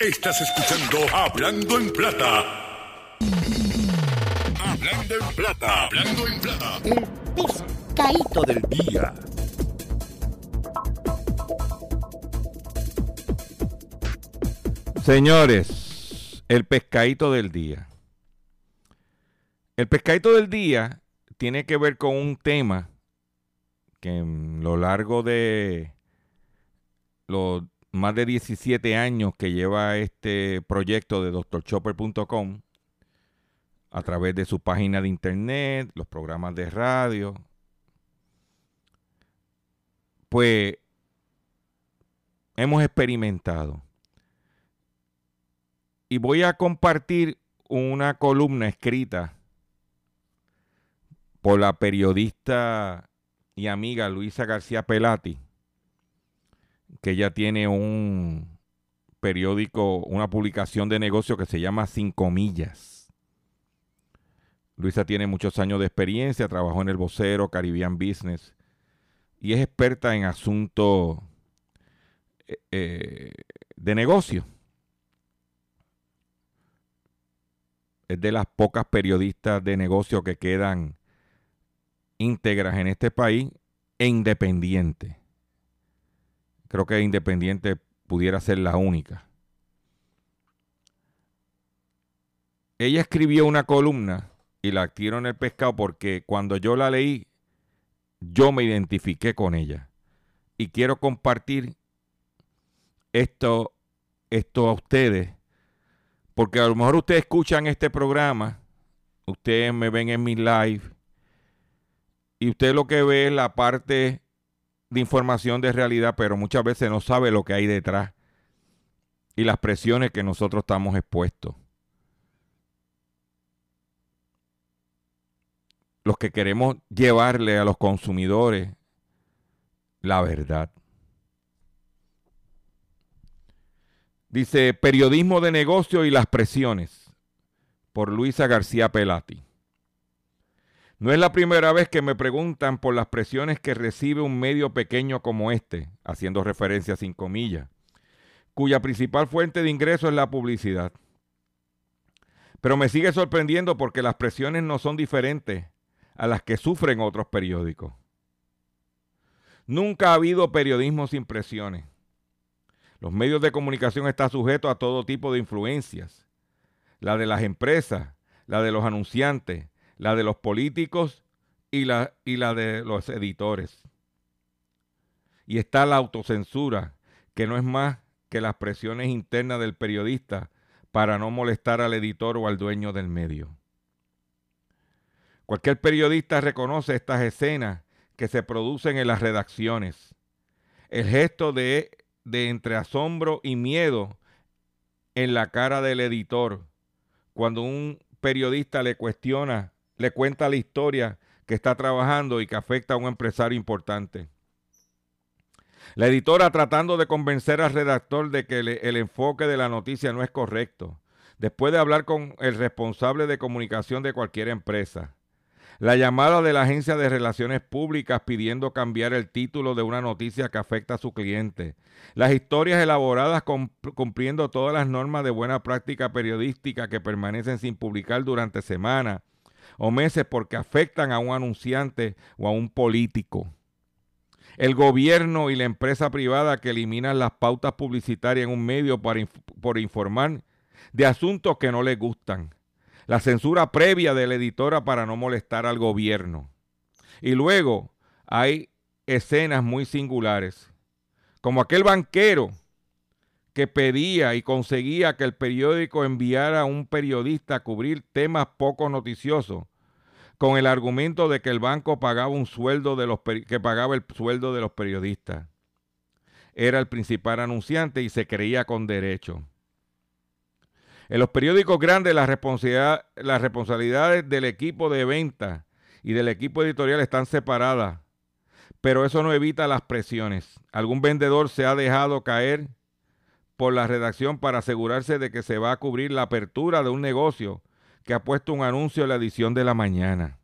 Estás escuchando Hablando en Plata. Hablando en Plata. Hablando en Plata. El pescadito del día. Señores, el pescadito del día. El pescadito del día tiene que ver con un tema que en lo largo de los más de 17 años que lleva este proyecto de drchopper.com a través de su página de internet, los programas de radio, pues hemos experimentado. Y voy a compartir una columna escrita por la periodista y amiga Luisa García Pelati, que ella tiene un periódico, una publicación de negocio que se llama Cinco Millas. Luisa tiene muchos años de experiencia, trabajó en el vocero, Caribbean Business, y es experta en asuntos eh, eh, de negocio. es de las pocas periodistas de negocio que quedan íntegras en este país e independiente. Creo que independiente pudiera ser la única. Ella escribió una columna y la tiro en el pescado porque cuando yo la leí, yo me identifiqué con ella. Y quiero compartir esto, esto a ustedes porque a lo mejor ustedes escuchan este programa, ustedes me ven en mi live y usted lo que ve es la parte de información de realidad, pero muchas veces no sabe lo que hay detrás y las presiones que nosotros estamos expuestos. Los que queremos llevarle a los consumidores la verdad. Dice Periodismo de Negocio y las Presiones, por Luisa García Pelati. No es la primera vez que me preguntan por las presiones que recibe un medio pequeño como este, haciendo referencia sin comillas, cuya principal fuente de ingreso es la publicidad. Pero me sigue sorprendiendo porque las presiones no son diferentes a las que sufren otros periódicos. Nunca ha habido periodismo sin presiones. Los medios de comunicación están sujetos a todo tipo de influencias. La de las empresas, la de los anunciantes, la de los políticos y la, y la de los editores. Y está la autocensura, que no es más que las presiones internas del periodista para no molestar al editor o al dueño del medio. Cualquier periodista reconoce estas escenas que se producen en las redacciones. El gesto de de entre asombro y miedo en la cara del editor cuando un periodista le cuestiona, le cuenta la historia que está trabajando y que afecta a un empresario importante. La editora tratando de convencer al redactor de que el enfoque de la noticia no es correcto, después de hablar con el responsable de comunicación de cualquier empresa. La llamada de la agencia de relaciones públicas pidiendo cambiar el título de una noticia que afecta a su cliente. Las historias elaboradas cumpliendo todas las normas de buena práctica periodística que permanecen sin publicar durante semanas o meses porque afectan a un anunciante o a un político. El gobierno y la empresa privada que eliminan las pautas publicitarias en un medio por informar de asuntos que no les gustan la censura previa de la editora para no molestar al gobierno. Y luego hay escenas muy singulares, como aquel banquero que pedía y conseguía que el periódico enviara a un periodista a cubrir temas poco noticiosos, con el argumento de que el banco pagaba un sueldo de los que pagaba el sueldo de los periodistas. Era el principal anunciante y se creía con derecho. En los periódicos grandes las, responsabilidades del equipo de venta y del equipo editorial están separadas, pero eso no evita las presiones. Algún vendedor se ha dejado caer por la redacción para asegurarse de que se va a cubrir la apertura de un negocio que ha puesto un anuncio en la edición de la mañana.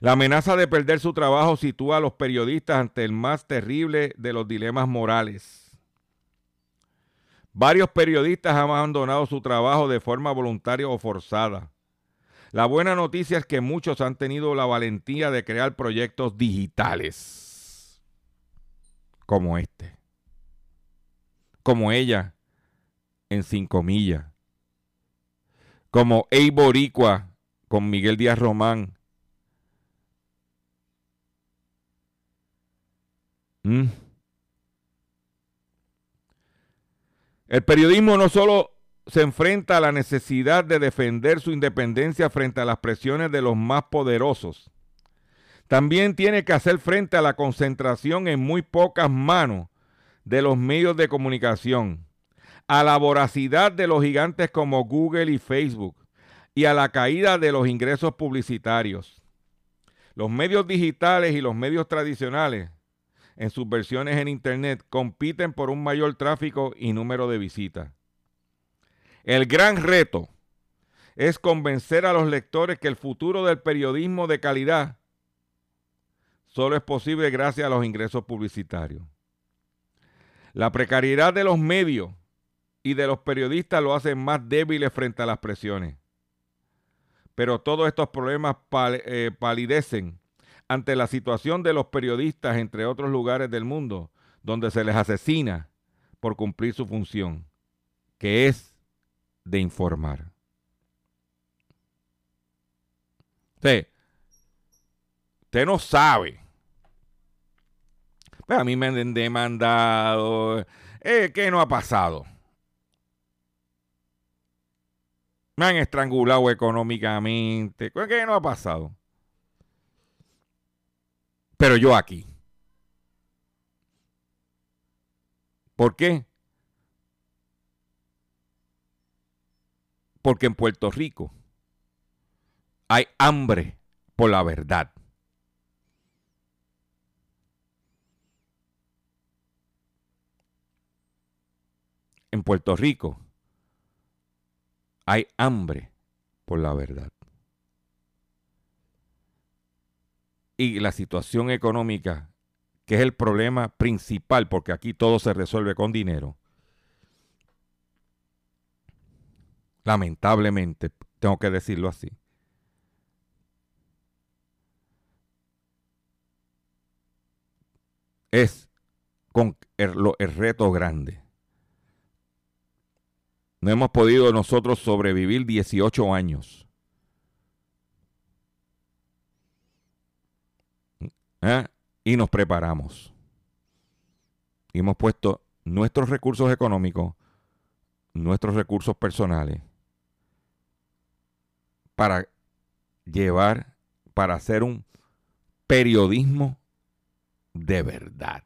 La amenaza de perder su trabajo sitúa a los periodistas ante el más terrible de los dilemas morales Varios periodistas han abandonado su trabajo de forma voluntaria o forzada. La buena noticia es que muchos han tenido la valentía de crear proyectos digitales, como este, como ella en Cinco Millas, como Eiboricua con Miguel Díaz Román. ¿Mm? El periodismo no solo se enfrenta a la necesidad de defender su independencia frente a las presiones de los más poderosos, también tiene que hacer frente a la concentración en muy pocas manos de los medios de comunicación, a la voracidad de los gigantes como Google y Facebook y a la caída de los ingresos publicitarios. Los medios digitales y los medios tradicionales en sus versiones en Internet compiten por un mayor tráfico y número de visitas. El gran reto es convencer a los lectores que el futuro del periodismo de calidad solo es posible gracias a los ingresos publicitarios. La precariedad de los medios y de los periodistas lo hacen más débiles frente a las presiones. Pero todos estos problemas eh, palidecen ante la situación de los periodistas, entre otros lugares del mundo, donde se les asesina por cumplir su función, que es de informar. Usted, usted no sabe. Pues a mí me han demandado. Eh, ¿Qué no ha pasado? Me han estrangulado económicamente. ¿Qué no ha pasado? pero yo aquí. ¿Por qué? Porque en Puerto Rico hay hambre por la verdad. En Puerto Rico hay hambre por la verdad. y la situación económica, que es el problema principal, porque aquí todo se resuelve con dinero, lamentablemente, tengo que decirlo así, es con el, el, reto grande. No hemos podido nosotros sobrevivir 18 años ¿eh? y nos preparamos. Y hemos puesto nuestros recursos económicos, nuestros recursos personales, para llevar, para hacer un periodismo de verdad.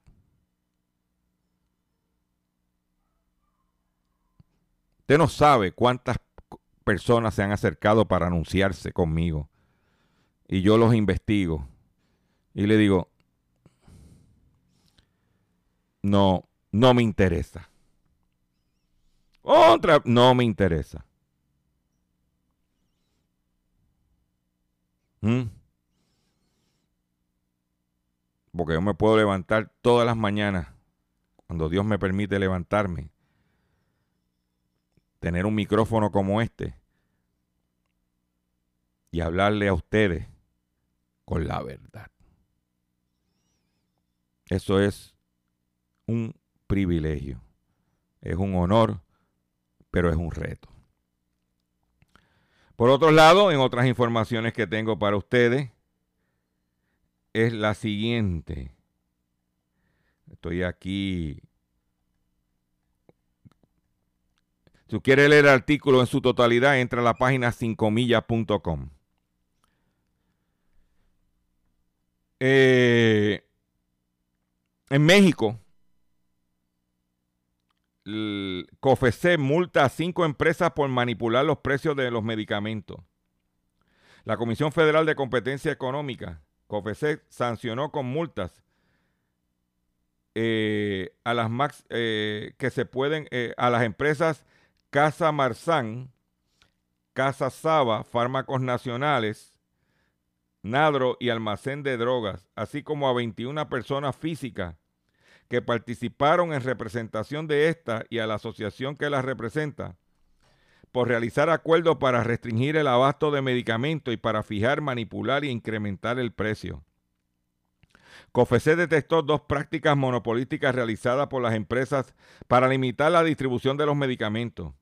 Usted no sabe cuántas personas se han acercado para anunciarse conmigo. Y yo los investigo y le digo, no, no me interesa. Otra, no me interesa. ¿Mm? Porque yo me puedo levantar todas las mañanas, cuando Dios me permite levantarme, tener un micrófono como este y hablarle a ustedes con la verdad. Eso es un privilegio, es un honor, pero es un reto. Por otro lado, en otras informaciones que tengo para ustedes, es la siguiente. Estoy aquí. Si quiere leer el artículo en su totalidad, entra a la página 5millas.com. Eh, en México, el multa a cinco empresas por manipular los precios de los medicamentos. La Comisión Federal de Competencia Económica, COFECE, sancionó con multas eh, a las eh, que se pueden a las empresas Casa Marzán, Casa Saba, Fármacos Nacionales, Nadro y Almacén de Drogas, así como a 21 personas físicas que participaron en representación de esta y a la asociación que la representa por realizar acuerdos para restringir el abasto de medicamentos y para fijar, manipular e incrementar el precio. COFECE detectó dos prácticas monopolísticas realizadas por las empresas para limitar la distribución de los medicamentos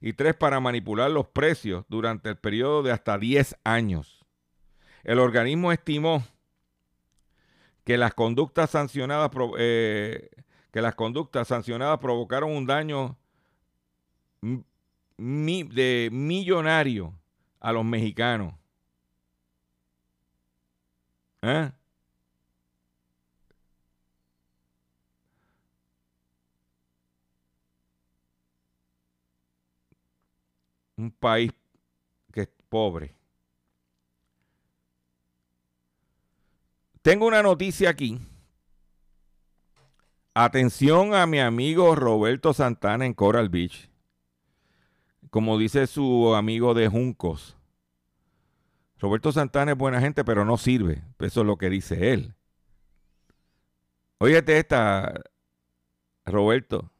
y tres para manipular los precios durante el periodo de hasta 10 años. El organismo estimó que las conductas sancionadas, eh, que las conductas sancionadas provocaron un daño de millonario a los mexicanos. ¿Eh? Un país que es pobre. Tengo una noticia aquí. Atención a mi amigo Roberto Santana en Coral Beach. Como dice su amigo de Juncos. Roberto Santana es buena gente, pero no sirve. Eso es lo que dice él. Óyete esta, Roberto.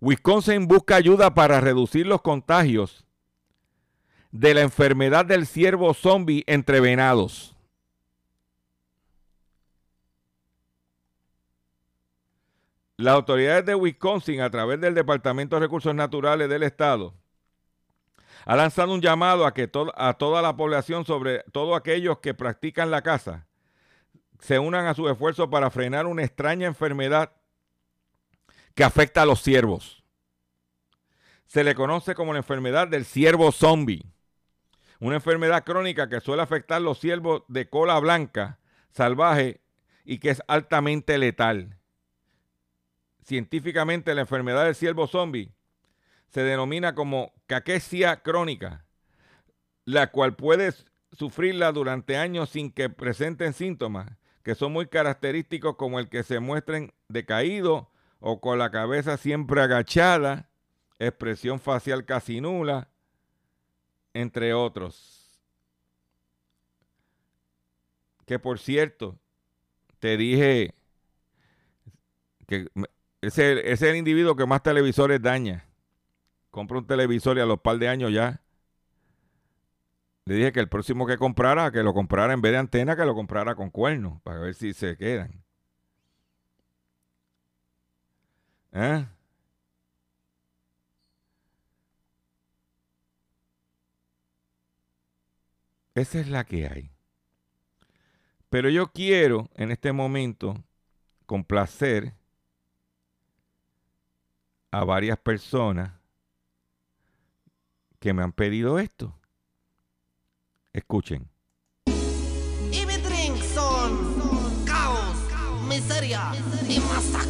Wisconsin busca ayuda para reducir los contagios de la enfermedad del ciervo zombie entre venados. Las autoridades de Wisconsin, a través del Departamento de Recursos Naturales del Estado, ha lanzado un llamado a que a toda la población, sobre todo aquellos que practican la caza, se unan a su esfuerzo para frenar una extraña enfermedad que afecta a los ciervos. Se le conoce como la enfermedad del ciervo zombie, una enfermedad crónica que suele afectar a los ciervos de cola blanca, salvaje y que es altamente letal científicamente la enfermedad del ciervo zombie se denomina como caquesia crónica, la cual puede sufrirla durante años sin que presenten síntomas, que son muy característicos como el que se muestren decaído o con la cabeza siempre agachada, expresión facial casi nula, entre otros. Que por cierto, te dije que ese, es el individuo que más televisores daña. Compra un televisor y a los par de años ya. Le dije que el próximo que comprara, que lo comprara en vez de antena, que lo comprara con cuernos, para ver si se quedan. ¿Eh? Esa es la que hay. Pero yo quiero en este momento complacer a varias personas que me han pedido esto. Escuchen. Y mi drink son caos, miseria y.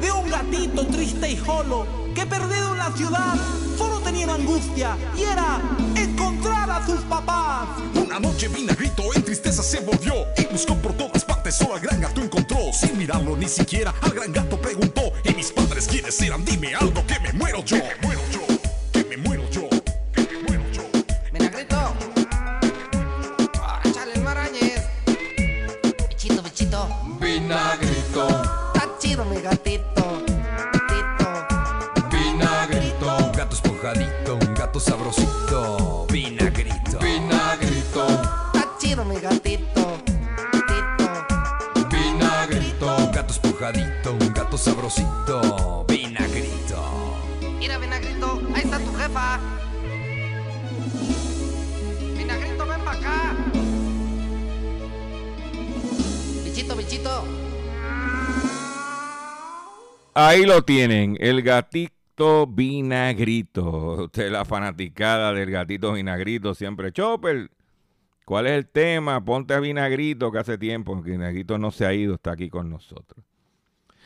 de un gatito triste y jolo que perdido en la ciudad solo tenía angustia y era encontrar a sus papás. Una noche vinagrito en tristeza se volvió y buscó por todas partes, solo al gran gato encontró. Sin mirarlo ni siquiera, al gran gato preguntó: ¿Y mis padres quiénes eran? Dime algo que me muero yo. Sabrosito. Vinagrito. Mira, Vinagrito, ahí está tu jefa. Vinagrito, ven para acá. Bichito, bichito. Ahí lo tienen, el gatito vinagrito. Usted la fanaticada del gatito vinagrito siempre. Chopper, ¿cuál es el tema? Ponte a vinagrito que hace tiempo que vinagrito no se ha ido, está aquí con nosotros.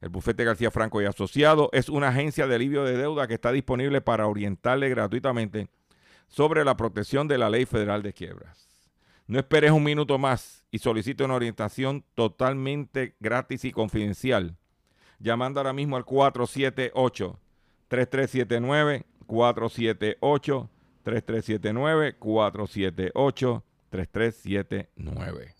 El bufete García Franco y Asociado es una agencia de alivio de deuda que está disponible para orientarle gratuitamente sobre la protección de la Ley Federal de Quiebras. No esperes un minuto más y solicite una orientación totalmente gratis y confidencial llamando ahora mismo al 478-3379, 478-3379, 478-3379.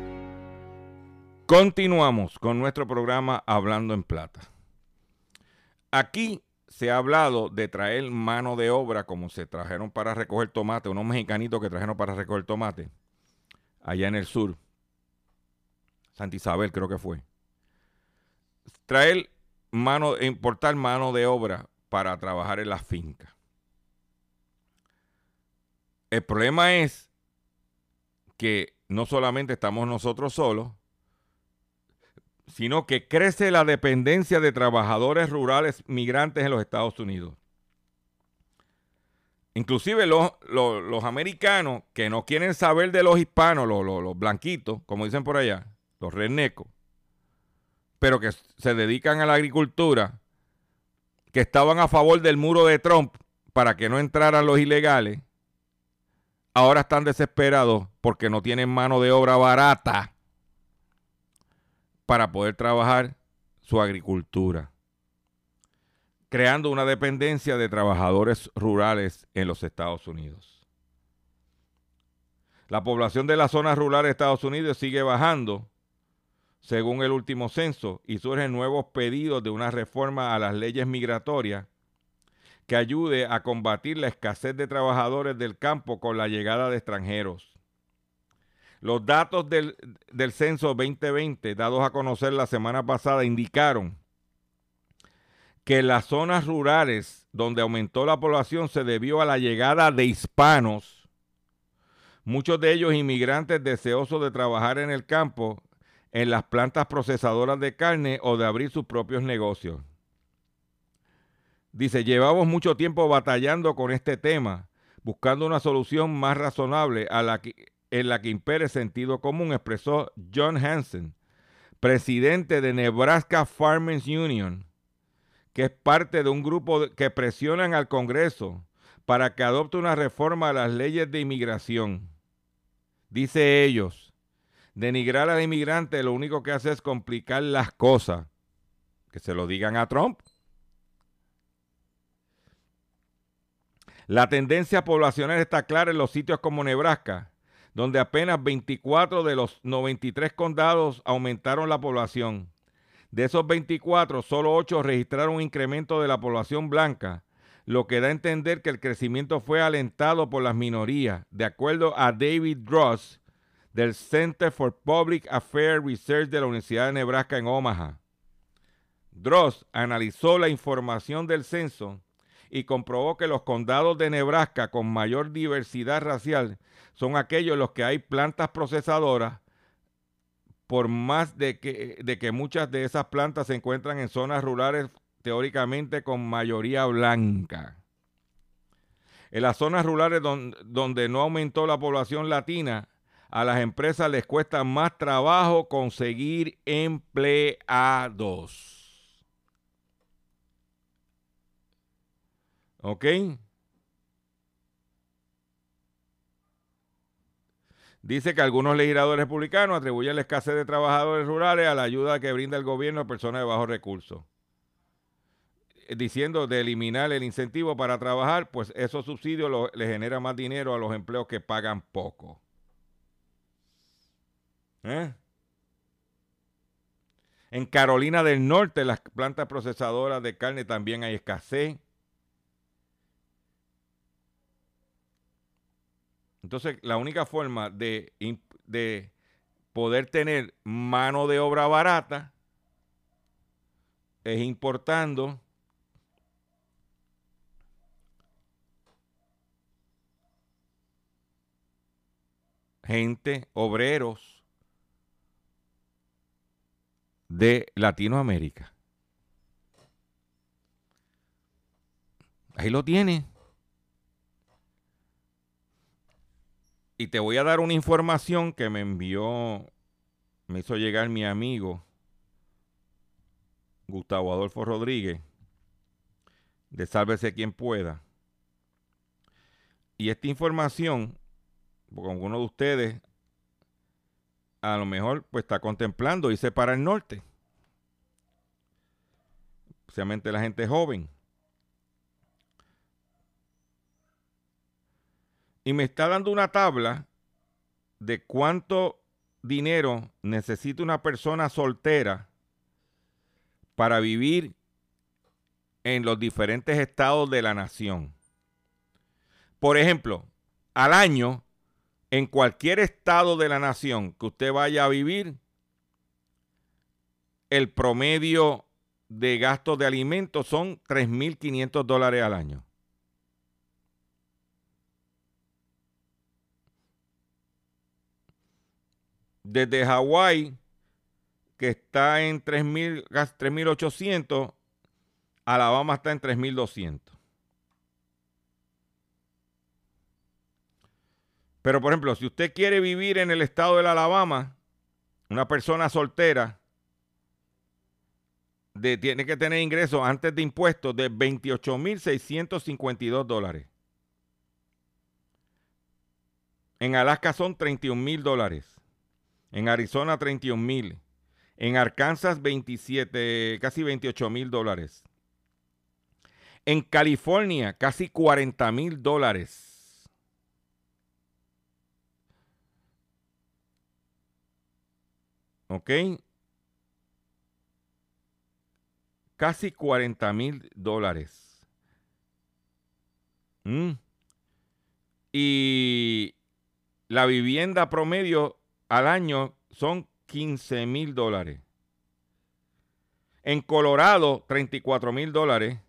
Continuamos con nuestro programa Hablando en Plata. Aquí se ha hablado de traer mano de obra como se trajeron para recoger tomate, unos mexicanitos que trajeron para recoger tomate, allá en el sur. Santa Isabel creo que fue. Traer mano, importar mano de obra para trabajar en las fincas. El problema es que no solamente estamos nosotros solos, sino que crece la dependencia de trabajadores rurales migrantes en los Estados Unidos. Inclusive los, los, americanos que no quieren saber de los hispanos, los, los, blanquitos, como dicen por allá, los renecos, pero que se dedican a la agricultura, que estaban a favor del muro de Trump para que no entraran los ilegales, ahora están desesperados porque no tienen mano de obra barata para poder trabajar su agricultura, creando una dependencia de trabajadores rurales en los Estados Unidos. La población de las zonas rurales de Estados Unidos sigue bajando, según el último censo, y surgen nuevos pedidos de una reforma a las leyes migratorias que ayude a combatir la escasez de trabajadores del campo con la llegada de extranjeros. Los datos del, del, censo 2020 dados a conocer la semana pasada indicaron que las zonas rurales donde aumentó la población se debió a la llegada de hispanos, muchos de ellos inmigrantes deseosos de trabajar en el campo, en las plantas procesadoras de carne o de abrir sus propios negocios. Dice, llevamos mucho tiempo batallando con este tema, buscando una solución más razonable a la que, en la que impere sentido común, expresó John Hansen, presidente de Nebraska Farmers Union, que es parte de un grupo que presionan al Congreso para que adopte una reforma a las leyes de inmigración. Dice ellos, Denigrar al inmigrante lo único que hace es complicar las cosas. Que se lo digan a Trump. La tendencia poblacional está clara en los sitios como Nebraska, donde apenas 24 de los 93 condados aumentaron la población. De esos 24, solo 8 registraron un incremento de la población blanca, lo que da a entender que el crecimiento fue alentado por las minorías, de acuerdo a David Dross del Center for Public Affairs Research de la Universidad de Nebraska en Omaha. Dross analizó la información del censo y comprobó que los condados de Nebraska con mayor diversidad racial son aquellos en los que hay plantas procesadoras, por más de que, de que muchas de esas plantas se encuentran en zonas rurales teóricamente con mayoría blanca. En las zonas rurales donde, donde no aumentó la población latina, a las empresas les cuesta más trabajo conseguir empleados. ¿Ok? Dice que algunos legisladores republicanos atribuyen la escasez de trabajadores rurales a la ayuda que brinda el gobierno a personas de bajos recursos. Eh, diciendo de eliminar el incentivo para trabajar, pues esos subsidios lo, le generan más dinero a los empleos que pagan poco. ¿Eh? En Carolina del Norte, las plantas procesadoras de carne también hay escasez. Entonces, la única forma de, de, poder tener mano de obra barata es importando gente, obreros de Latinoamérica. Ahí lo tiene. Y te voy a dar una información que me envió, me hizo llegar mi amigo Gustavo Adolfo Rodríguez, de Sálvese quien pueda. Y esta información, porque alguno de ustedes a lo mejor pues está contemplando irse para el norte. Especialmente la gente joven. Y me está dando una tabla de cuánto dinero necesita una persona soltera para vivir en los diferentes estados de la nación. Por ejemplo, al año, en cualquier estado de la nación que usted vaya a vivir, el promedio de gastos de alimentos son 3.500 dólares al año. Desde Hawái, que está en 3.800, Alabama está en 3.200. Pero, por ejemplo, si usted quiere vivir en el estado de Alabama, una persona soltera tiene que tener ingresos antes de impuestos de 28.652 dólares. En Alaska son 31.000 dólares. En Arizona 31 mil. En Arkansas 27, casi 28 mil dólares. En California casi 40 mil dólares. ¿Ok? Casi 40 mil dólares. Mm. Y la vivienda promedio al año son 15 mil dólares. En Colorado, 34 mil dólares.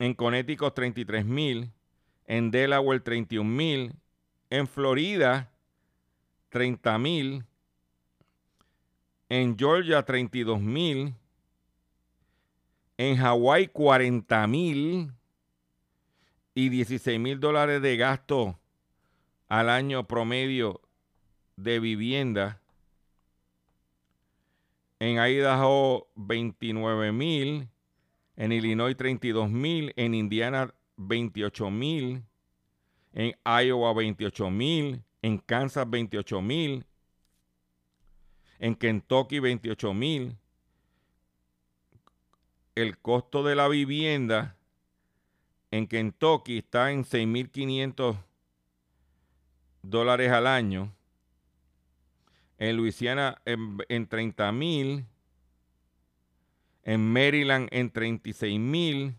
En Connecticut, 33 mil. En Delaware, 31 mil. En Florida, 30 mil. En Georgia, 32 mil. En Hawái, 40 mil. Y 16 mil dólares de gasto al año promedio de vivienda. En Idaho 29 mil, en Illinois 32 mil, en Indiana 28 mil, en Iowa 28 mil, en Kansas 28 mil, en Kentucky 28 mil. El costo de la vivienda en Kentucky está en 6.500 dólares al año. En Luisiana en, en 30 mil. En Maryland en 36 mil.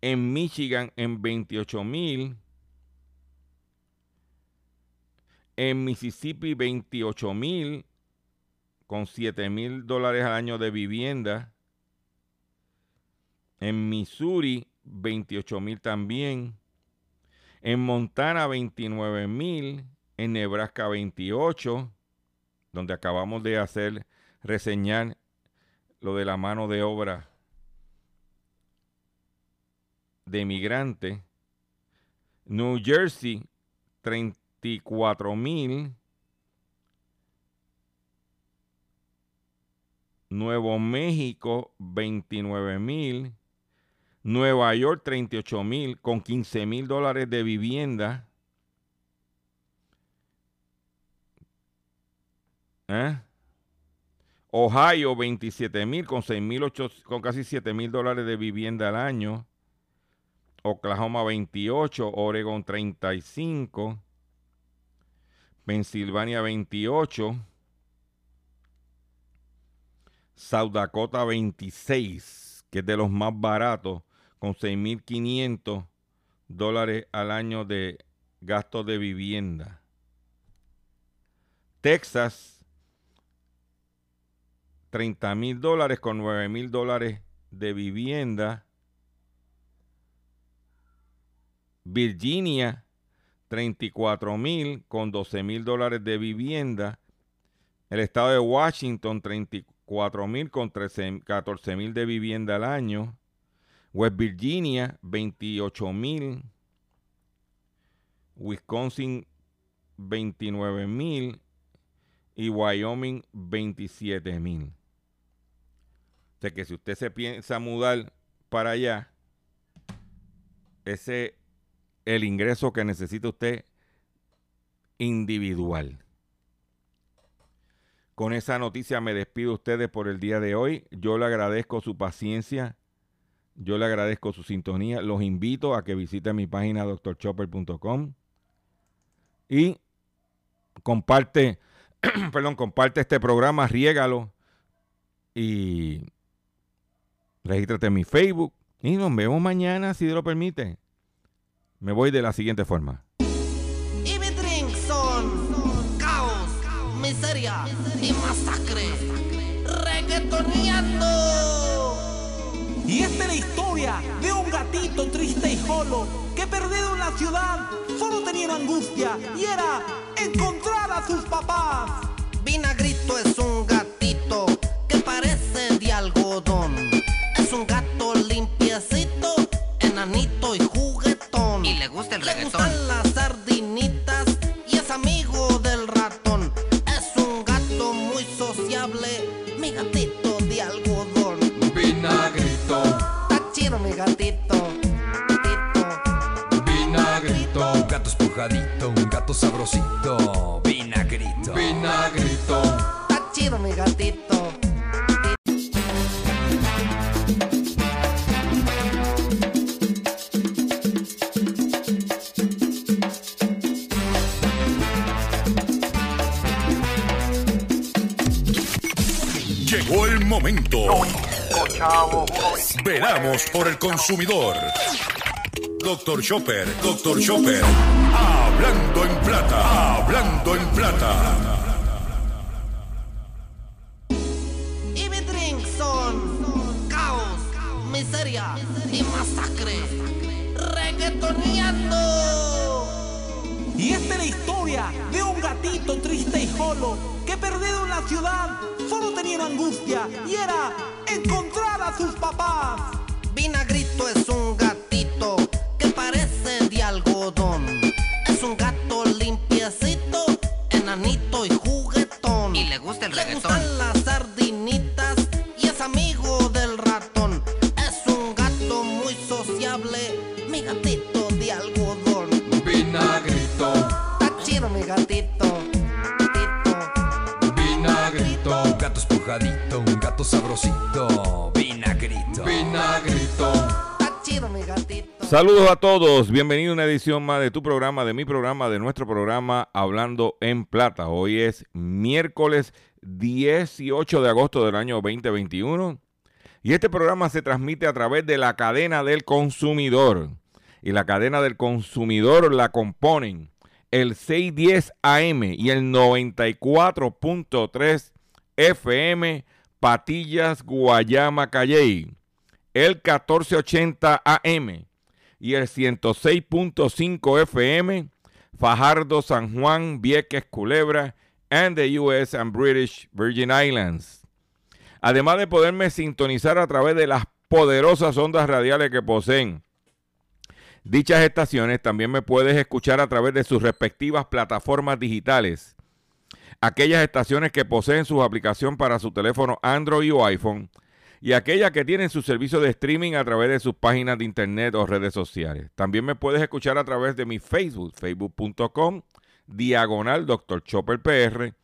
En Michigan en 28 mil. En Mississippi 28 mil con 7 mil dólares al año de vivienda. En Missouri 28 mil también. En Montana 29 mil. En Nebraska 28, donde acabamos de hacer reseñar lo de la mano de obra de migrante. New Jersey, 34 mil. Nuevo México, 29 mil. Nueva York, 38 mil, con 15 mil dólares de vivienda. ¿Eh? Ohio, 27 mil, con, con casi 7 mil dólares de vivienda al año. Oklahoma 28, Oregon 35, Pensilvania 28, South Dakota 26, que es de los más baratos, con 6.500 dólares al año de gastos de vivienda. Texas 30 mil dólares con 9 mil dólares de vivienda. Virginia, 34 mil con 12 mil dólares de vivienda. El estado de Washington, 34 mil con 13, 14 mil de vivienda al año. West Virginia, 28 mil. Wisconsin, 29 mil. Y Wyoming, 27 mil. O sea que si usted se piensa mudar para allá, ese el ingreso que necesita usted individual. Con esa noticia me despido de ustedes por el día de hoy. Yo le agradezco su paciencia. Yo le agradezco su sintonía. Los invito a que visiten mi página doctorchopper.com y comparte, perdón, comparte este programa, riégalo y regístrate en mi Facebook y nos vemos mañana si Dios lo permite. Me voy de la siguiente forma. Y son caos, miseria y masacre. Y esta es la historia de un gatito triste y solo que perdido en la ciudad solo tenía una angustia y era encontrar a sus papás. Vinagrito es un gatito que parece de algodón. Es un gato limpiecito, enanito y juguetón. Y le gusta el Le reggaetón. gustan las sardinitas y es amigo del ratón. Es un gato muy sociable, mi gatito de algodón. Gatito. gatito. vinagrito, Un gato espujadito, un gato sabrosito. Vinagrito. vinagrito. Está chido mi gatito. Veramos por el consumidor. Doctor Chopper, Doctor Chopper. Hablando en plata, hablando en plata. Y mi drink son caos, miseria y masacre. Reggaetoneando. Y esta es la historia de un gatito triste y solo que perdido en la ciudad solo tenía angustia y era a sus papás. Vinagrito es un gatito que parece de algodón. Es un gato limpiecito, enanito y juguetón. Y le gusta el Le reggaetón. Saludos a todos, bienvenido a una edición más de tu programa, de mi programa, de nuestro programa Hablando en Plata. Hoy es miércoles 18 de agosto del año 2021 y este programa se transmite a través de la cadena del consumidor. Y la cadena del consumidor la componen el 610 AM y el 94.3 FM Patillas, Guayama, Calley, el 1480 AM y el 106.5 FM Fajardo, San Juan, Vieques, Culebra, and the US and British Virgin Islands. Además de poderme sintonizar a través de las poderosas ondas radiales que poseen dichas estaciones, también me puedes escuchar a través de sus respectivas plataformas digitales. Aquellas estaciones que poseen su aplicación para su teléfono Android o iPhone y aquellas que tienen su servicio de streaming a través de sus páginas de internet o redes sociales. También me puedes escuchar a través de mi Facebook, facebook.com, diagonal Dr. Chopper PR.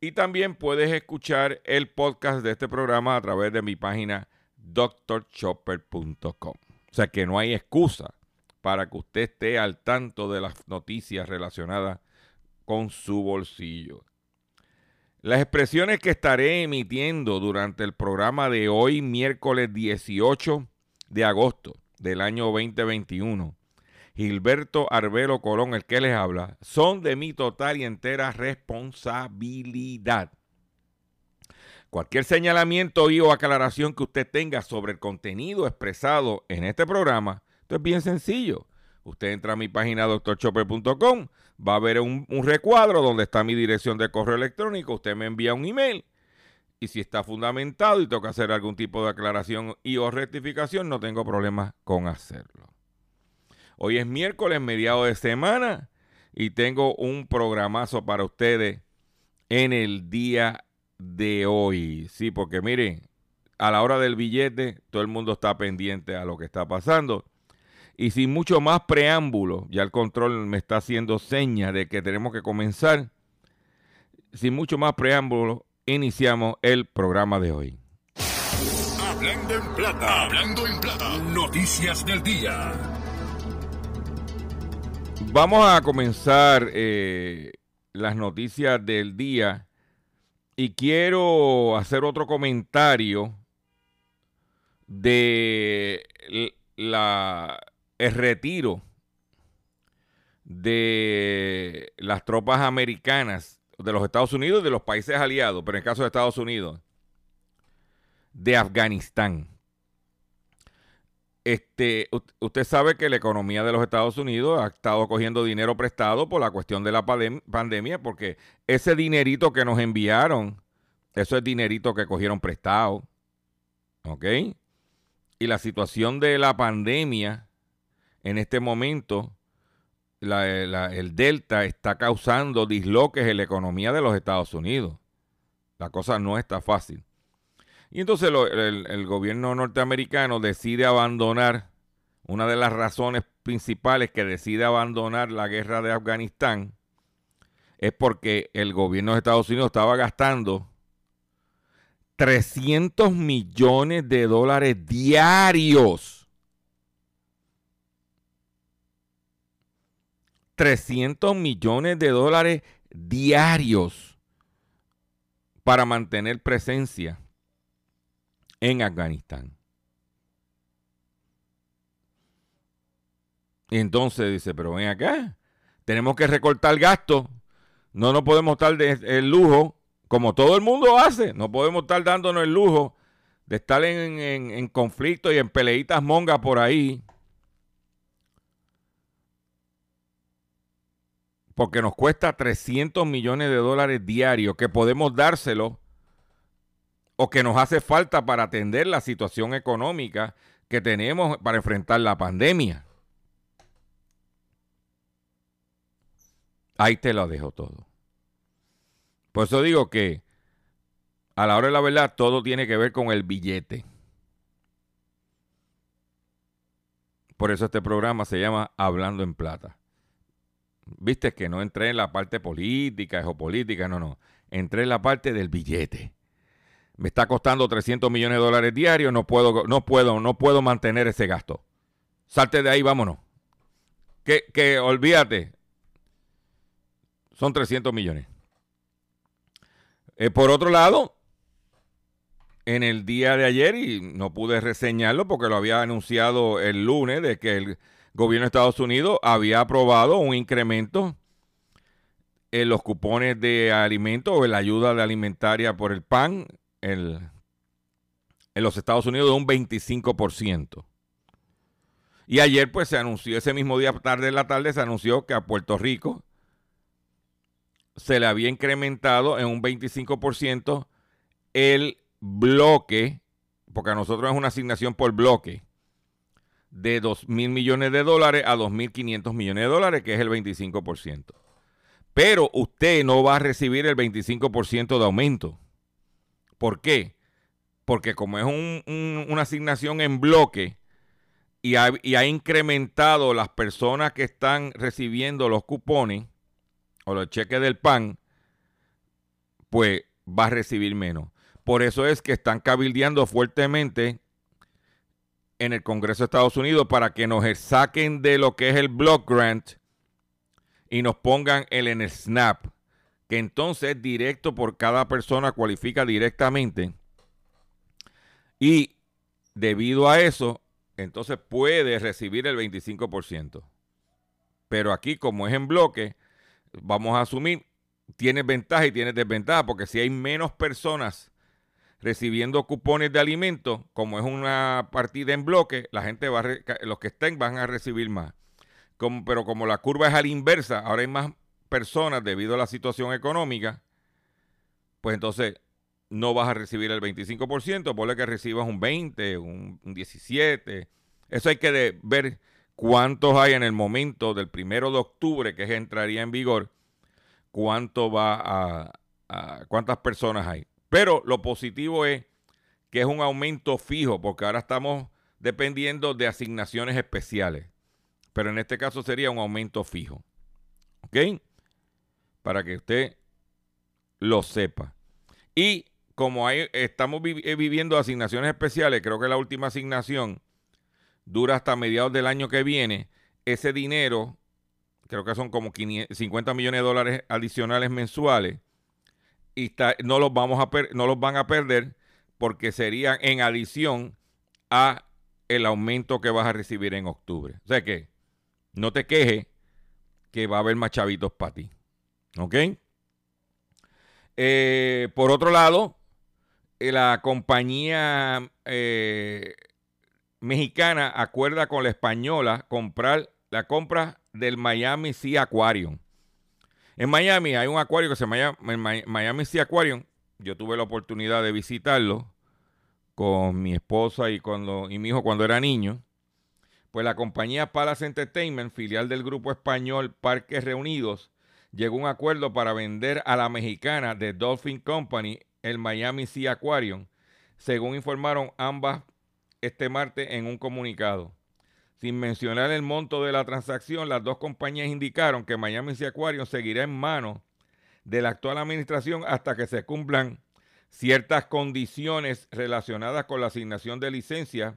Y también puedes escuchar el podcast de este programa a través de mi página drchopper.com. O sea que no hay excusa para que usted esté al tanto de las noticias relacionadas con su bolsillo. Las expresiones que estaré emitiendo durante el programa de hoy, miércoles 18 de agosto del año 2021, Gilberto Arbelo Colón, el que les habla, son de mi total y entera responsabilidad. Cualquier señalamiento y o aclaración que usted tenga sobre el contenido expresado en este programa, esto es bien sencillo. Usted entra a mi página doctorchopper.com, va a ver un, recuadro donde está mi dirección de correo electrónico, usted me envía un email y si está fundamentado y toca hacer algún tipo de aclaración y o rectificación, no tengo problema con hacerlo. Hoy es miércoles, mediado de semana, y tengo un programazo para ustedes en el día de hoy. Sí, porque miren, a la hora del billete, todo el mundo está pendiente a lo que está pasando. Y sin mucho más preámbulo, ya el control me está haciendo señas de que tenemos que comenzar. Sin mucho más preámbulo, iniciamos el programa de hoy. Hablando en plata, hablando en plata, noticias del día. Vamos a comenzar eh, las noticias del día y quiero hacer otro comentario de la el retiro de las tropas americanas de los Estados Unidos y de los países aliados, pero en el caso de Estados Unidos, de Afganistán. Este, usted sabe que la economía de los Estados Unidos ha estado cogiendo dinero prestado por la cuestión de la pandemia, porque ese dinerito que nos enviaron, eso es dinerito que cogieron prestado. ¿Ok? Y la situación de la pandemia en este momento, el Delta está causando disloques en la economía de los Estados Unidos. La cosa no está fácil. Y entonces el, el, gobierno norteamericano decide abandonar, una de las razones principales que decide abandonar la guerra de Afganistán es porque el gobierno de Estados Unidos estaba gastando 300 millones de dólares diarios 300 millones de dólares diarios para mantener presencia en Afganistán. Y entonces dice, pero ven acá, tenemos que recortar gastos, no nos podemos estar de el lujo, como todo el mundo hace, no podemos estar dándonos el lujo de estar en, en, en conflicto y en peleitas mongas por ahí. Porque nos cuesta 300 millones de dólares diarios que podemos dárselo o que nos hace falta para atender la situación económica que tenemos para enfrentar la pandemia. Ahí te lo dejo todo. Por eso digo que a la hora de la verdad todo tiene que ver con el billete. Por eso este programa se llama Hablando en Plata. Viste que no entré en la parte política, geopolítica, no, no. Entré en la parte del billete. Me está costando 300 millones de dólares diarios, no puedo, no puedo, no puedo mantener ese gasto. Salte de ahí, vámonos. Que, que olvídate. Son 300 millones. Eh, por otro lado, en el día de ayer, y no pude reseñarlo porque lo había anunciado el lunes, de que el gobierno de Estados Unidos había aprobado un incremento en los cupones de alimentos o en la ayuda alimentaria por el pan en los Estados Unidos de un 25%. Y ayer pues se anunció, ese mismo día tarde en la tarde se anunció que a Puerto Rico se le había incrementado en un 25% el bloque, porque a nosotros es una asignación por bloque, de 2 mil millones de dólares a 2.500 millones de dólares, que es el 25%. Pero usted no va a recibir el 25% de aumento. ¿Por qué? Porque como es una asignación en bloque y y ha incrementado las personas que están recibiendo los cupones, o los cheques del PAN, pues va a recibir menos. Por eso es que están cabildeando fuertemente en el Congreso de Estados Unidos para que nos saquen de lo que es el block grant y nos pongan el en el SNAP, que entonces directo por cada persona cualifica directamente. Y debido a eso, entonces puede recibir el 25%. Pero aquí, como es en bloque, vamos a asumir, tiene ventaja y tiene desventaja, porque si hay menos personas recibiendo cupones de alimentos, como es una partida en bloque, la gente va a los que estén van a recibir más. Pero como la curva es a la inversa, ahora hay más personas debido a la situación económica, pues entonces no vas a recibir el 25%, ponle que recibas un 20, un, 17. Eso hay que ver cuántos hay en el momento del primero de octubre que entraría en vigor, cuánto va a, cuántas personas hay. Pero lo positivo es que es un aumento fijo, porque ahora estamos dependiendo de asignaciones especiales. Pero en este caso sería un aumento fijo. ¿Ok? Para que usted lo sepa. Y como estamos eh, viviendo asignaciones especiales, creo que la última asignación dura hasta mediados del año que viene, ese dinero, creo que son como 50 millones de dólares adicionales mensuales, y no, los vamos a no los van a perder porque serían en adición a el aumento que vas a recibir en octubre. O sea que no te quejes que va a haber más chavitos para ti. ¿Ok? Eh, por otro lado, eh, la compañía eh, mexicana acuerda con la española comprar la compra del Miami Sea Aquarium. En Miami hay un acuario que se llama Miami Sea Aquarium. Yo tuve la oportunidad de visitarlo con mi esposa y, y mi hijo cuando era niño. Pues la compañía Palace Entertainment, filial del grupo español Parques Reunidos, llegó a un acuerdo para vender a la mexicana de Dolphin Company el Miami Sea Aquarium, según informaron ambas este martes en un comunicado. Sin mencionar el monto de la transacción, las dos compañías indicaron que Miami Sea Aquarium seguirá en manos de la actual administración hasta que se cumplan ciertas condiciones relacionadas con la asignación de licencias,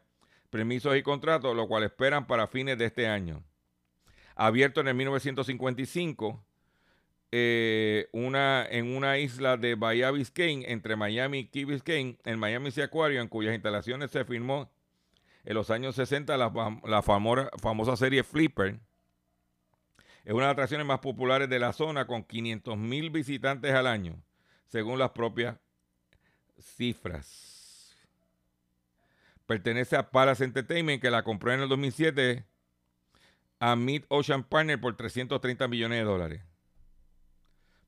permisos y contratos, lo cual esperan para fines de este año. Abierto en el 1955, eh, una, en una isla de Bahía Biscayne, entre Miami y Key Biscayne, en Miami Sea Aquarium, en cuyas instalaciones se firmó en los años 60 la, famosa, serie Flipper. Es una de las atracciones más populares de la zona con 500 mil visitantes al año, según las propias cifras. Pertenece a Palace Entertainment, que la compró en el 2007 a Mid Ocean Partner por 330 millones de dólares.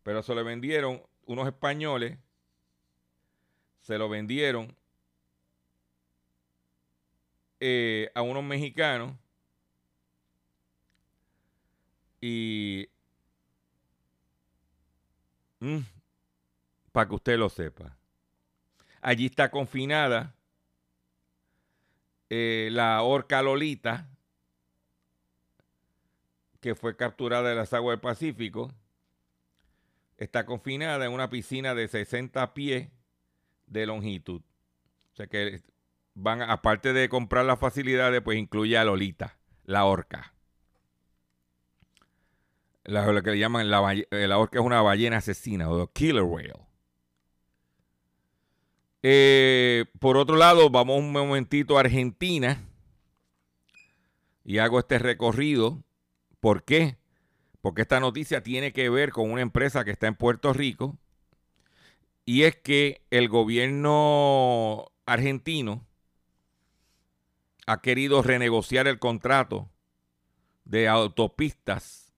Pero se lo vendieron unos españoles, se lo vendieron eh, a unos mexicanos y mm, para que usted lo sepa. Allí está confinada eh, la orca Lolita, que fue capturada de las aguas del Pacífico. Está confinada en una piscina de 60 pies de longitud. O sea que van, aparte de comprar las facilidades, pues incluye a Lolita, la orca. La, lo que le llaman la, eh, orca es una ballena asesina o killer whale. Eh, por otro lado, vamos un momentito a Argentina y hago este recorrido. ¿Por qué? Porque esta noticia tiene que ver con una empresa que está en Puerto Rico y es que el gobierno argentino ha querido renegociar el contrato de autopistas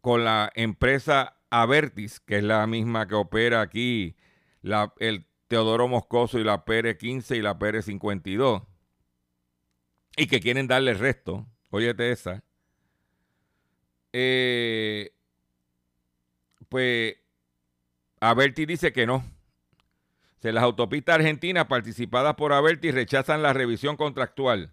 con la empresa Avertis, que es la misma que opera aquí la- el Teodoro Moscoso y la PR 15 y la PR 52, y que quieren darle el resto. Óyete esa. Eh, pues Avertis dice que no. Se las autopistas argentinas participadas por Avertis rechazan la revisión contractual.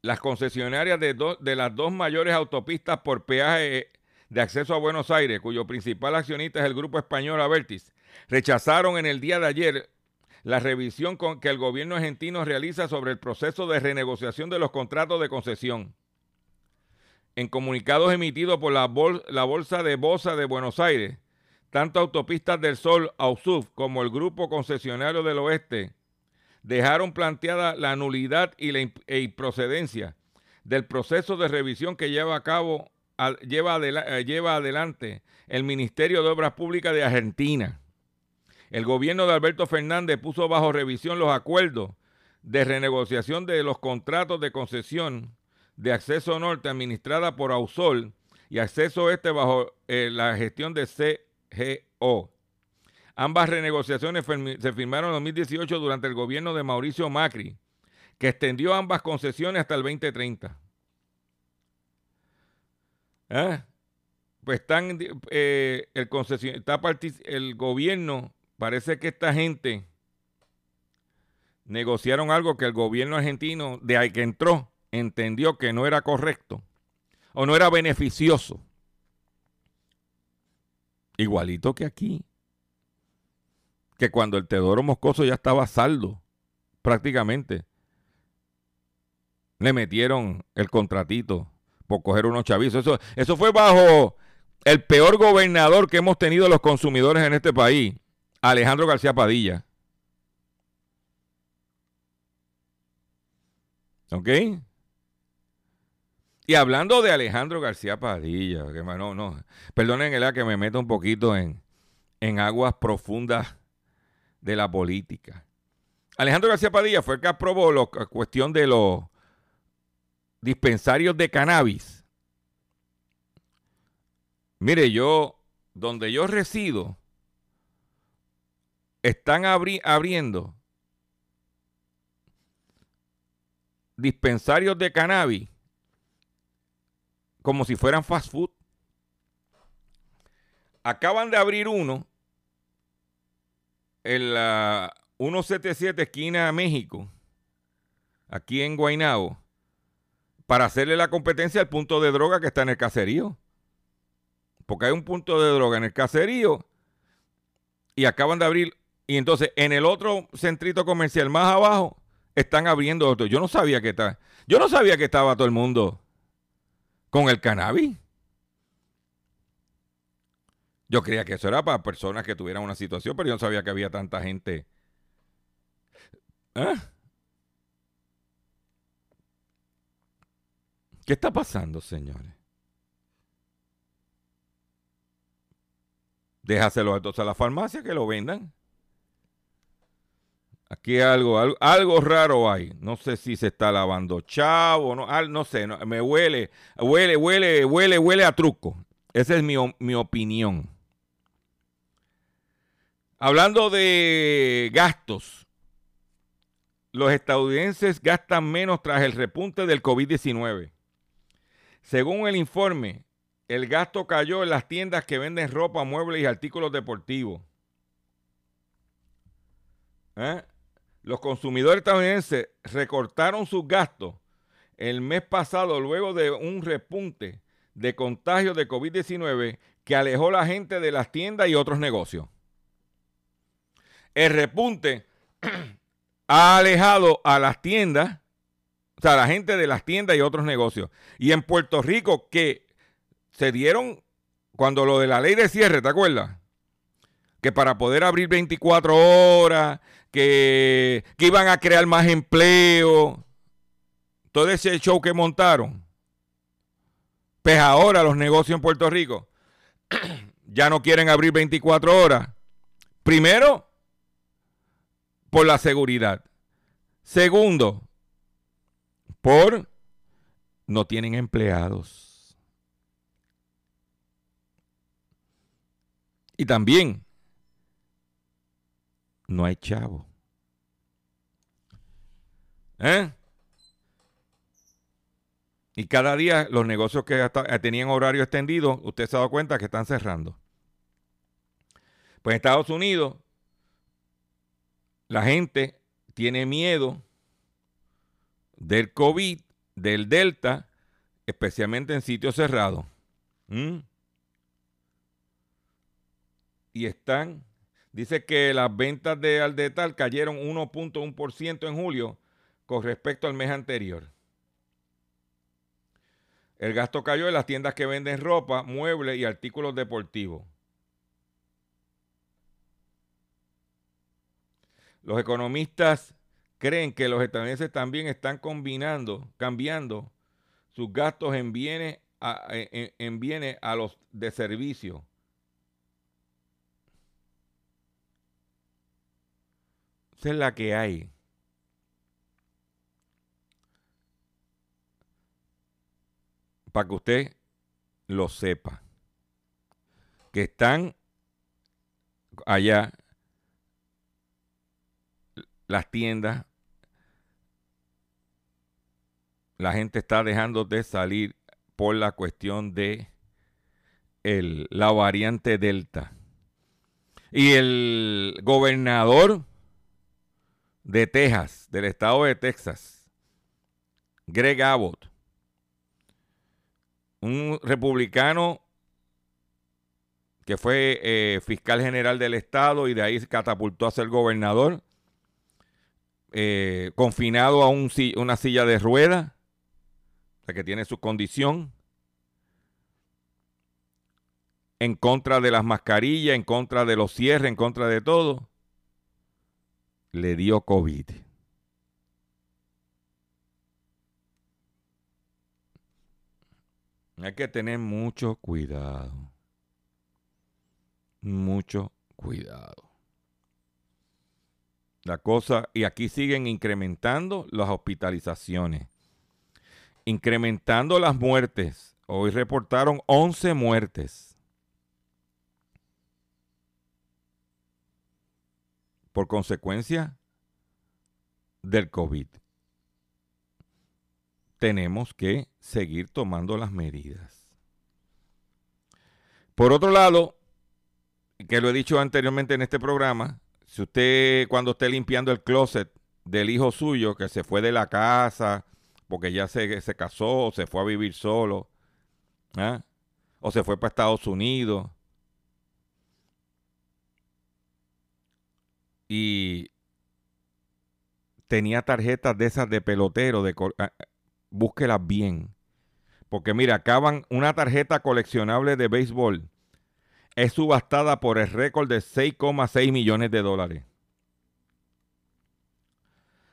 Las concesionarias de, de las dos mayores autopistas por peaje de acceso a Buenos Aires, cuyo principal accionista es el grupo español Avertis, rechazaron en el día de ayer la revisión con que el gobierno argentino realiza sobre el proceso de renegociación de los contratos de concesión. En comunicados emitidos por la, la Bolsa de Bosa de Buenos Aires, tanto Autopistas del Sol, AUSUF, como el Grupo Concesionario del Oeste dejaron planteada la nulidad y la e improcedencia del proceso de revisión que lleva a cabo lleva, eh, lleva adelante el Ministerio de Obras Públicas de Argentina. El gobierno de Alberto Fernández puso bajo revisión los acuerdos de renegociación de los contratos de concesión de acceso norte administrada por Ausol y acceso este bajo eh, la gestión de Ambas renegociaciones se firmaron en 2018 durante el gobierno de Mauricio Macri, que extendió ambas concesiones hasta el 2030. ¿Ah? Pues están, eh, el, concesio- está el gobierno, parece que esta gente negociaron algo que el gobierno argentino, de ahí que entró, entendió que no era correcto o no era beneficioso. Igualito que aquí. Que cuando el Teodoro Moscoso ya estaba saldo, prácticamente, le metieron el contratito por coger unos chavizos. Eso, eso fue bajo el peor gobernador que hemos tenido los consumidores en este país, Alejandro García Padilla. ¿Ok? Y hablando de Alejandro García Padilla, que no, no, perdonen el que me meto un poquito en, en aguas profundas de la política. Alejandro García Padilla fue el que aprobó la cuestión de los dispensarios de cannabis. Mire, yo, donde yo resido, están abri- abriendo dispensarios de cannabis como si fueran fast food. Acaban de abrir uno en la 177 esquina México, aquí en Guaynabo, para hacerle la competencia al punto de droga que está en el caserío. Porque hay un punto de droga en el caserío y acaban de abrir. Y entonces en el otro centrito comercial más abajo están abriendo otro. Yo no sabía que estaba. Yo no sabía que estaba todo el mundo con el cannabis. Yo creía que eso era para personas que tuvieran una situación, pero yo no sabía que había tanta gente. ¿Ah? ¿Qué está pasando, señores? Déjaselo entonces a la farmacia que lo vendan. Aquí algo, algo, raro hay. No sé si se está lavando chavo, no, no sé, no, me huele, huele, huele, huele, huele a truco. Esa es mi, mi opinión. Hablando de gastos, los estadounidenses gastan menos tras el repunte del COVID-19. Según el informe, el gasto cayó en las tiendas que venden ropa, muebles y artículos deportivos. ¿Eh? Los consumidores estadounidenses recortaron sus gastos el mes pasado luego de un repunte de contagios de COVID-19 que alejó a la gente de las tiendas y otros negocios. El repunte ha alejado a las tiendas sea, la gente de las tiendas y otros negocios. Y en Puerto Rico que se dieron, cuando lo de la ley de cierre, ¿te acuerdas? Que para poder abrir 24 horas, que, iban a crear más empleo, todo ese show que montaron. Pues ahora los negocios en Puerto Rico ya no quieren abrir 24 horas. Primero, por la seguridad. Segundo, por no tienen empleados. Y también no hay chavo. ¿Eh? Y cada día los negocios que hasta tenían horario extendido, usted se ha dado cuenta que están cerrando. Pues en Estados Unidos, la gente tiene miedo del COVID, del Delta, especialmente en sitios cerrados. ¿Mm? Y están, dice que las ventas de Aldetal cayeron 1.1% en julio con respecto al mes anterior. El gasto cayó en las tiendas que venden ropa, muebles y artículos deportivos. Los economistas creen que los estadounidenses también están combinando, cambiando sus gastos en bienes a, en, bienes a los de servicio. Esa es la que hay. Para que usted lo sepa. Que están allá las tiendas, la gente está dejando de salir por la cuestión de el, la variante Delta. Y el gobernador de Texas, del estado de Texas, Greg Abbott, un republicano que fue eh, fiscal general del estado y de ahí se catapultó a ser gobernador, eh, confinado a una silla de ruedas, la que tiene su condición, en contra de las mascarillas, en contra de los cierres, en contra de todo, le dio COVID. Hay que tener mucho cuidado. Mucho cuidado la cosa, y aquí siguen incrementando las hospitalizaciones, incrementando las muertes. Hoy reportaron 11 muertes por consecuencia del COVID. Tenemos que seguir tomando las medidas. Por otro lado, que lo he dicho anteriormente en este programa, si usted cuando esté limpiando el closet del hijo suyo que se fue de la casa porque ya se, se casó o se fue a vivir solo, ¿ah? o se fue para Estados Unidos, y tenía tarjetas de esas de pelotero, de ah, búsquelas bien. Porque mira, acaban una tarjeta coleccionable de béisbol es subastada por el récord de 6,6 millones de dólares.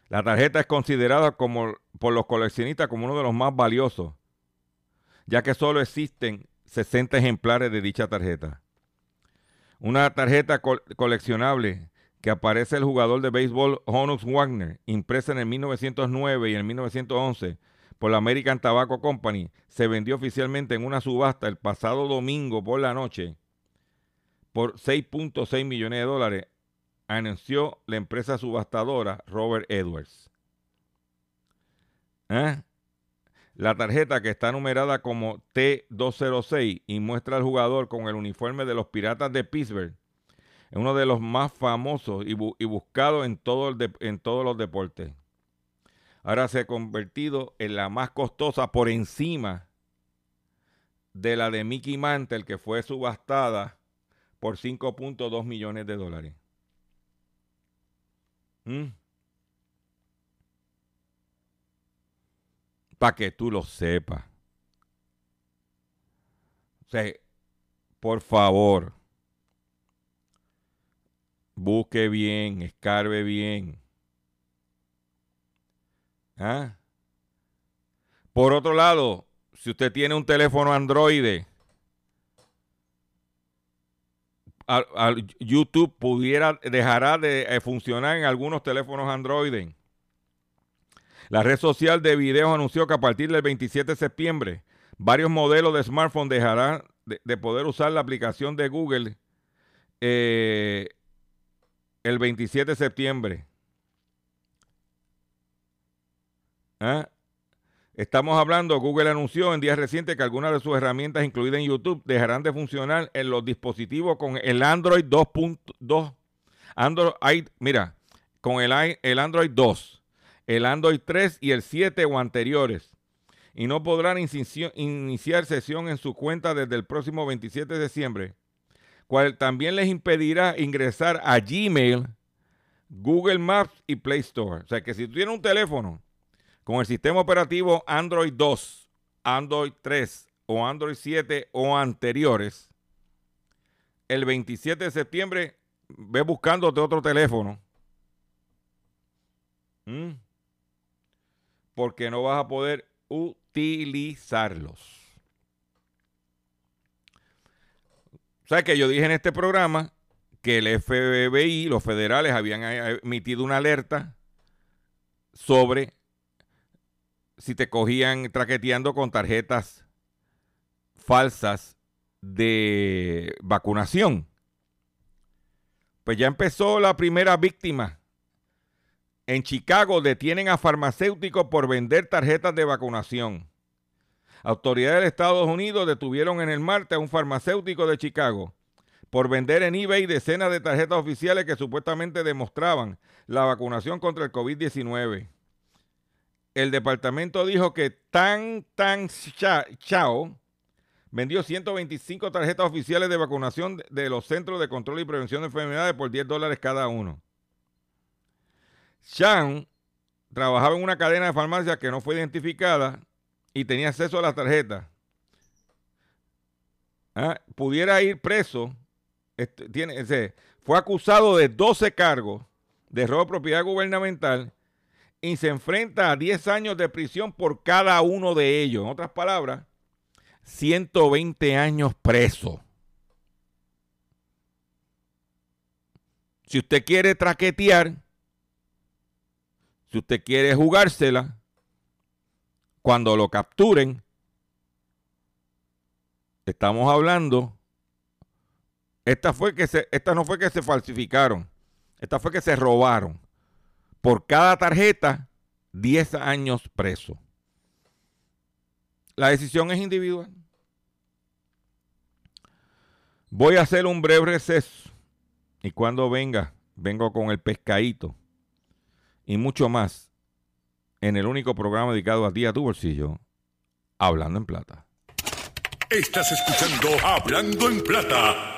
La tarjeta es considerada como, por los coleccionistas como uno de los más valiosos, ya que solo existen 60 ejemplares de dicha tarjeta. Una tarjeta coleccionable que aparece el jugador de béisbol Honus Wagner, impresa en el 1909 y en el 1911 por la American Tobacco Company, se vendió oficialmente en una subasta el pasado domingo por la noche por 6.6 millones de dólares, anunció la empresa subastadora Robert Edwards. ¿Eh? La tarjeta que está numerada como T206 y muestra al jugador con el uniforme de los Piratas de Pittsburgh. Es uno de los más famosos y, buscados en, todo en todos los deportes. Ahora se ha convertido en la más costosa por encima de la de Mickey Mantle que fue subastada por 5.2 millones de dólares. ¿Mm? Para que tú lo sepas. O sea, por favor, busque bien, escarbe bien. ¿Ah? Por otro lado, si usted tiene un teléfono Android, YouTube pudiera dejará de eh, funcionar en algunos teléfonos Android. La red social de videos anunció que a partir del 27 de septiembre varios modelos de smartphone dejarán de, de poder usar la aplicación de Google eh, el 27 de septiembre. ¿Ah? Estamos hablando, Google anunció en días recientes que algunas de sus herramientas, incluidas en YouTube, dejarán de funcionar en los dispositivos con el Android 2.2. Android, mira, con el, el Android 2, el Android 3 y el 7 o anteriores. Y no podrán iniciar sesión en su cuenta desde el próximo 27 de diciembre, cual también les impedirá ingresar a Gmail, Google Maps y Play Store. O sea que si tú tienes un teléfono con el sistema operativo Android 2, Android 3 o Android 7 o anteriores, el 27 de septiembre ve buscándote otro teléfono. ¿Mm? Porque no vas a poder utilizarlos. ¿Sabes que yo dije en este programa que el FBI, los federales, habían eh, emitido una alerta sobre si te cogían traqueteando con tarjetas falsas de vacunación. Pues ya empezó la primera víctima. En Chicago detienen a farmacéuticos por vender tarjetas de vacunación. Autoridades de Estados Unidos detuvieron en el martes a un farmacéutico de Chicago por vender en eBay decenas de tarjetas oficiales que supuestamente demostraban la vacunación contra el COVID-19 el departamento dijo que Tan Tan Cha- Chao vendió 125 tarjetas oficiales de vacunación de- los Centros de Control y Prevención de Enfermedades por 10 dólares cada uno. Chang trabajaba en una cadena de farmacias que no fue identificada y tenía acceso a las tarjetas. Ah, Pudiera ir preso. este, fue acusado de 12 cargos de robo de propiedad gubernamental y se enfrenta a 10 años de prisión por cada uno de ellos. En otras palabras, 120 años preso. Si usted quiere traquetear, si usted quiere jugársela, cuando lo capturen, estamos hablando, esta, fue que se, esta no fue que se falsificaron, esta fue que se robaron por cada tarjeta 10 años preso. La decisión es individual. Voy a hacer un breve receso y cuando venga, vengo con el pescadito y mucho más en el único programa dedicado a ti, a tu bolsillo, Hablando en Plata. Estás escuchando Hablando en Plata.